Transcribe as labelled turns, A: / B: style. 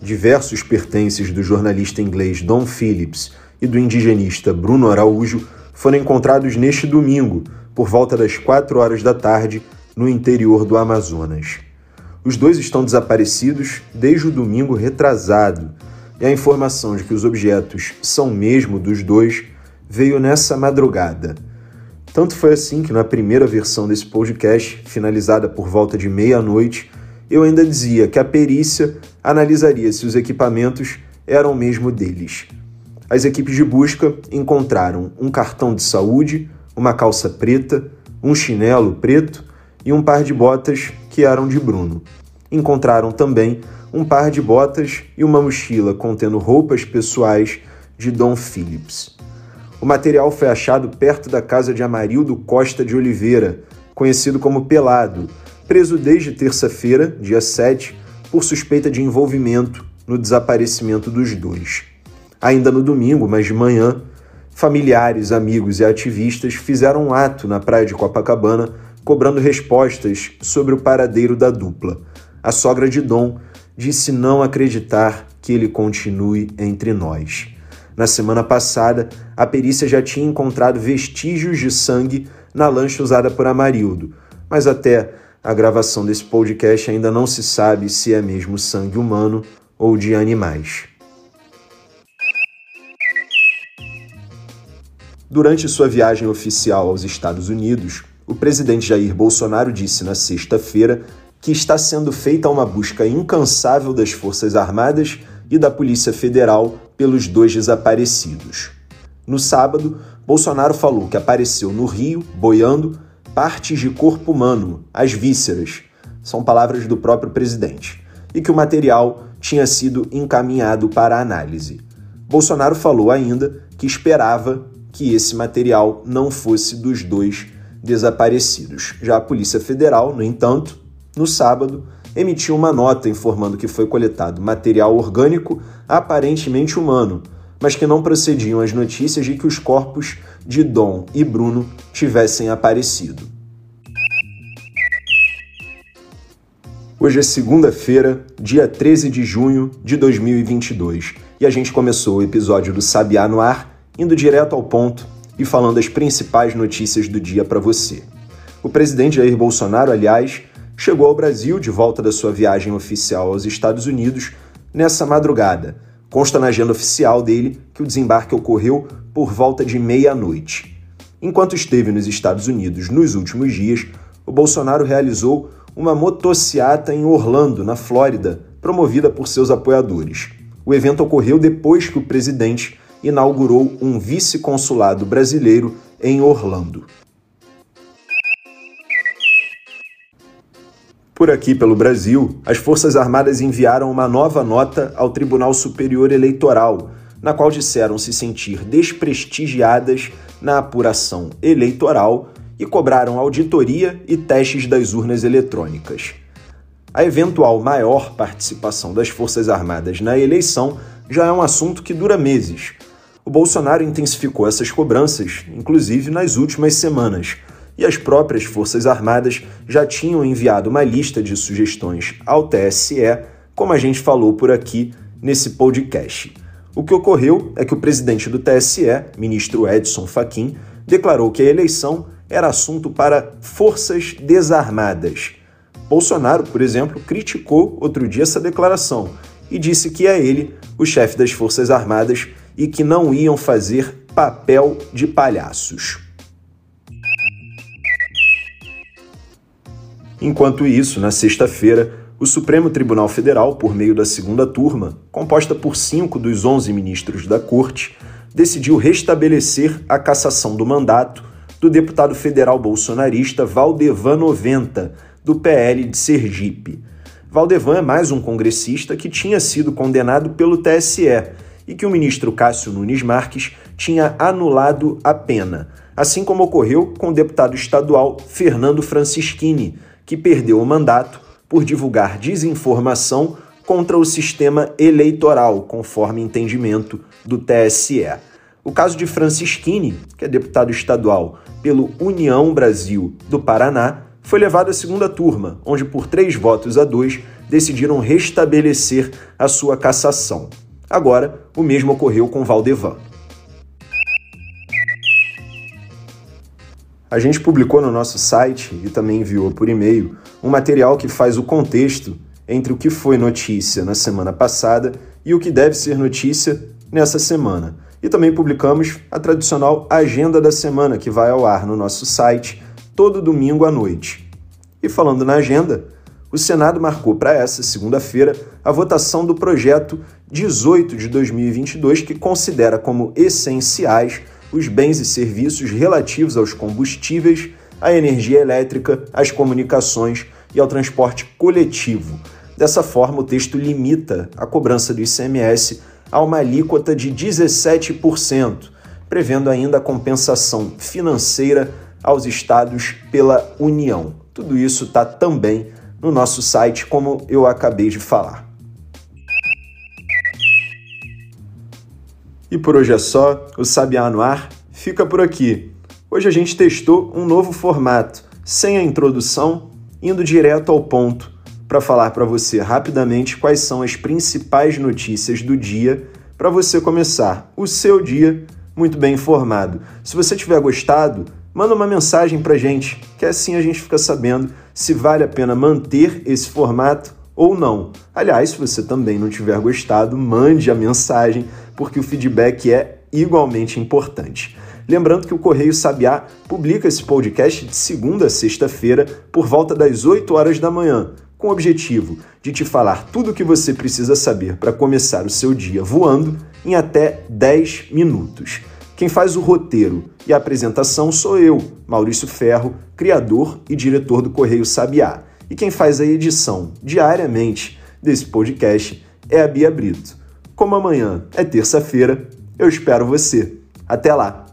A: diversos pertences do jornalista inglês Don Phillips e do indigenista Bruno Araújo foram encontrados neste domingo, por volta das 4 horas da tarde, no interior do Amazonas. Os dois estão desaparecidos desde o domingo retrasado, e a informação de que os objetos são mesmo dos dois veio nessa madrugada. Tanto foi assim que na primeira versão desse podcast, finalizada por volta de meia-noite, eu ainda dizia que a perícia analisaria se os equipamentos eram mesmo deles. As equipes de busca encontraram um cartão de saúde, uma calça preta, um chinelo preto e um par de botas que eram de Bruno. Encontraram também um par de botas e uma mochila contendo roupas pessoais de Dom Phillips. O material foi achado perto da casa de Amarildo Costa de Oliveira, conhecido como Pelado, preso desde terça-feira, dia 7, por suspeita de envolvimento no desaparecimento dos dois. Ainda no domingo, mas de manhã, familiares, amigos e ativistas fizeram um ato na praia de Copacabana cobrando respostas sobre o paradeiro da dupla. A sogra de Dom disse não acreditar que ele continue entre nós. Na semana passada, a perícia já tinha encontrado vestígios de sangue na lancha usada por Amarildo, mas até a gravação desse podcast ainda não se sabe se é mesmo sangue humano ou de animais. Durante sua viagem oficial aos Estados Unidos, o presidente Jair Bolsonaro disse na sexta-feira que está sendo feita uma busca incansável das Forças Armadas e da Polícia Federal pelos dois desaparecidos. No sábado, Bolsonaro falou que apareceu no Rio, boiando, partes de corpo humano, as vísceras, são palavras do próprio presidente, e que o material tinha sido encaminhado para análise. Bolsonaro falou ainda que esperava que esse material não fosse dos dois desaparecidos. Já a Polícia Federal, no entanto, no sábado, emitiu uma nota informando que foi coletado material orgânico aparentemente humano, mas que não procediam as notícias de que os corpos de Dom e Bruno tivessem aparecido. Hoje é segunda-feira, dia 13 de junho de 2022, e a gente começou o episódio do Sabiá no Ar, indo direto ao ponto e falando as principais notícias do dia para você. O presidente Jair Bolsonaro, aliás, chegou ao Brasil de volta da sua viagem oficial aos Estados Unidos nessa madrugada. Consta na agenda oficial dele que o desembarque ocorreu por volta de meia-noite. Enquanto esteve nos Estados Unidos nos últimos dias, o Bolsonaro realizou uma motociata em Orlando, na Flórida, promovida por seus apoiadores. O evento ocorreu depois que o presidente inaugurou um vice-consulado brasileiro em Orlando. Por aqui pelo Brasil, as Forças Armadas enviaram uma nova nota ao Tribunal Superior Eleitoral, na qual disseram se sentir desprestigiadas na apuração eleitoral e cobraram auditoria e testes das urnas eletrônicas. A eventual maior participação das Forças Armadas na eleição já é um assunto que dura meses. O Bolsonaro intensificou essas cobranças, inclusive nas últimas semanas e as próprias Forças Armadas já tinham enviado uma lista de sugestões ao TSE, como a gente falou por aqui nesse podcast. O que ocorreu é que o presidente do TSE, ministro Edson Fachin, declarou que a eleição era assunto para forças desarmadas. Bolsonaro, por exemplo, criticou outro dia essa declaração e disse que é ele o chefe das Forças Armadas e que não iam fazer papel de palhaços. Enquanto isso, na sexta-feira, o Supremo Tribunal Federal, por meio da segunda turma, composta por cinco dos onze ministros da Corte, decidiu restabelecer a cassação do mandato do deputado federal bolsonarista Valdevan 90, do PL de Sergipe. Valdevan é mais um congressista que tinha sido condenado pelo TSE e que o ministro Cássio Nunes Marques tinha anulado a pena, assim como ocorreu com o deputado estadual Fernando Francischini, que perdeu o mandato por divulgar desinformação contra o sistema eleitoral, conforme entendimento do TSE. O caso de Francischini, que é deputado estadual pelo União Brasil do Paraná, foi levado à segunda turma, onde, por três votos a dois, decidiram restabelecer a sua cassação. Agora, o mesmo ocorreu com Valdevan. A gente publicou no nosso site e também enviou por e-mail um material que faz o contexto entre o que foi notícia na semana passada e o que deve ser notícia nessa semana. E também publicamos a tradicional Agenda da Semana, que vai ao ar no nosso site todo domingo à noite. E falando na agenda, o Senado marcou para essa segunda-feira a votação do projeto 18 de 2022, que considera como essenciais os bens e serviços relativos aos combustíveis, à energia elétrica, às comunicações e ao transporte coletivo. Dessa forma, o texto limita a cobrança do ICMS a uma alíquota de 17%, prevendo ainda a compensação financeira aos estados pela União. Tudo isso está também no nosso site, como eu acabei de falar. E por hoje é só, o Sabiá no Ar fica por aqui. Hoje a gente testou um novo formato, sem a introdução, indo direto ao ponto, para falar para você rapidamente quais são as principais notícias do dia para você começar o seu dia muito bem informado. Se você tiver gostado, manda uma mensagem para gente, que assim a gente fica sabendo se vale a pena manter esse formato ou não. Aliás, se você também não tiver gostado, mande a mensagem, porque o feedback é igualmente importante. Lembrando que o Correio Sabiá publica esse podcast de segunda a sexta-feira por volta das 8 horas da manhã, com o objetivo de te falar tudo o que você precisa saber para começar o seu dia voando em até 10 minutos. Quem faz o roteiro e a apresentação sou eu, Maurício Ferro, criador e diretor do Correio Sabiá. E quem faz a edição diariamente desse podcast é a Bia Brito. Como amanhã é terça-feira, eu espero você. Até lá!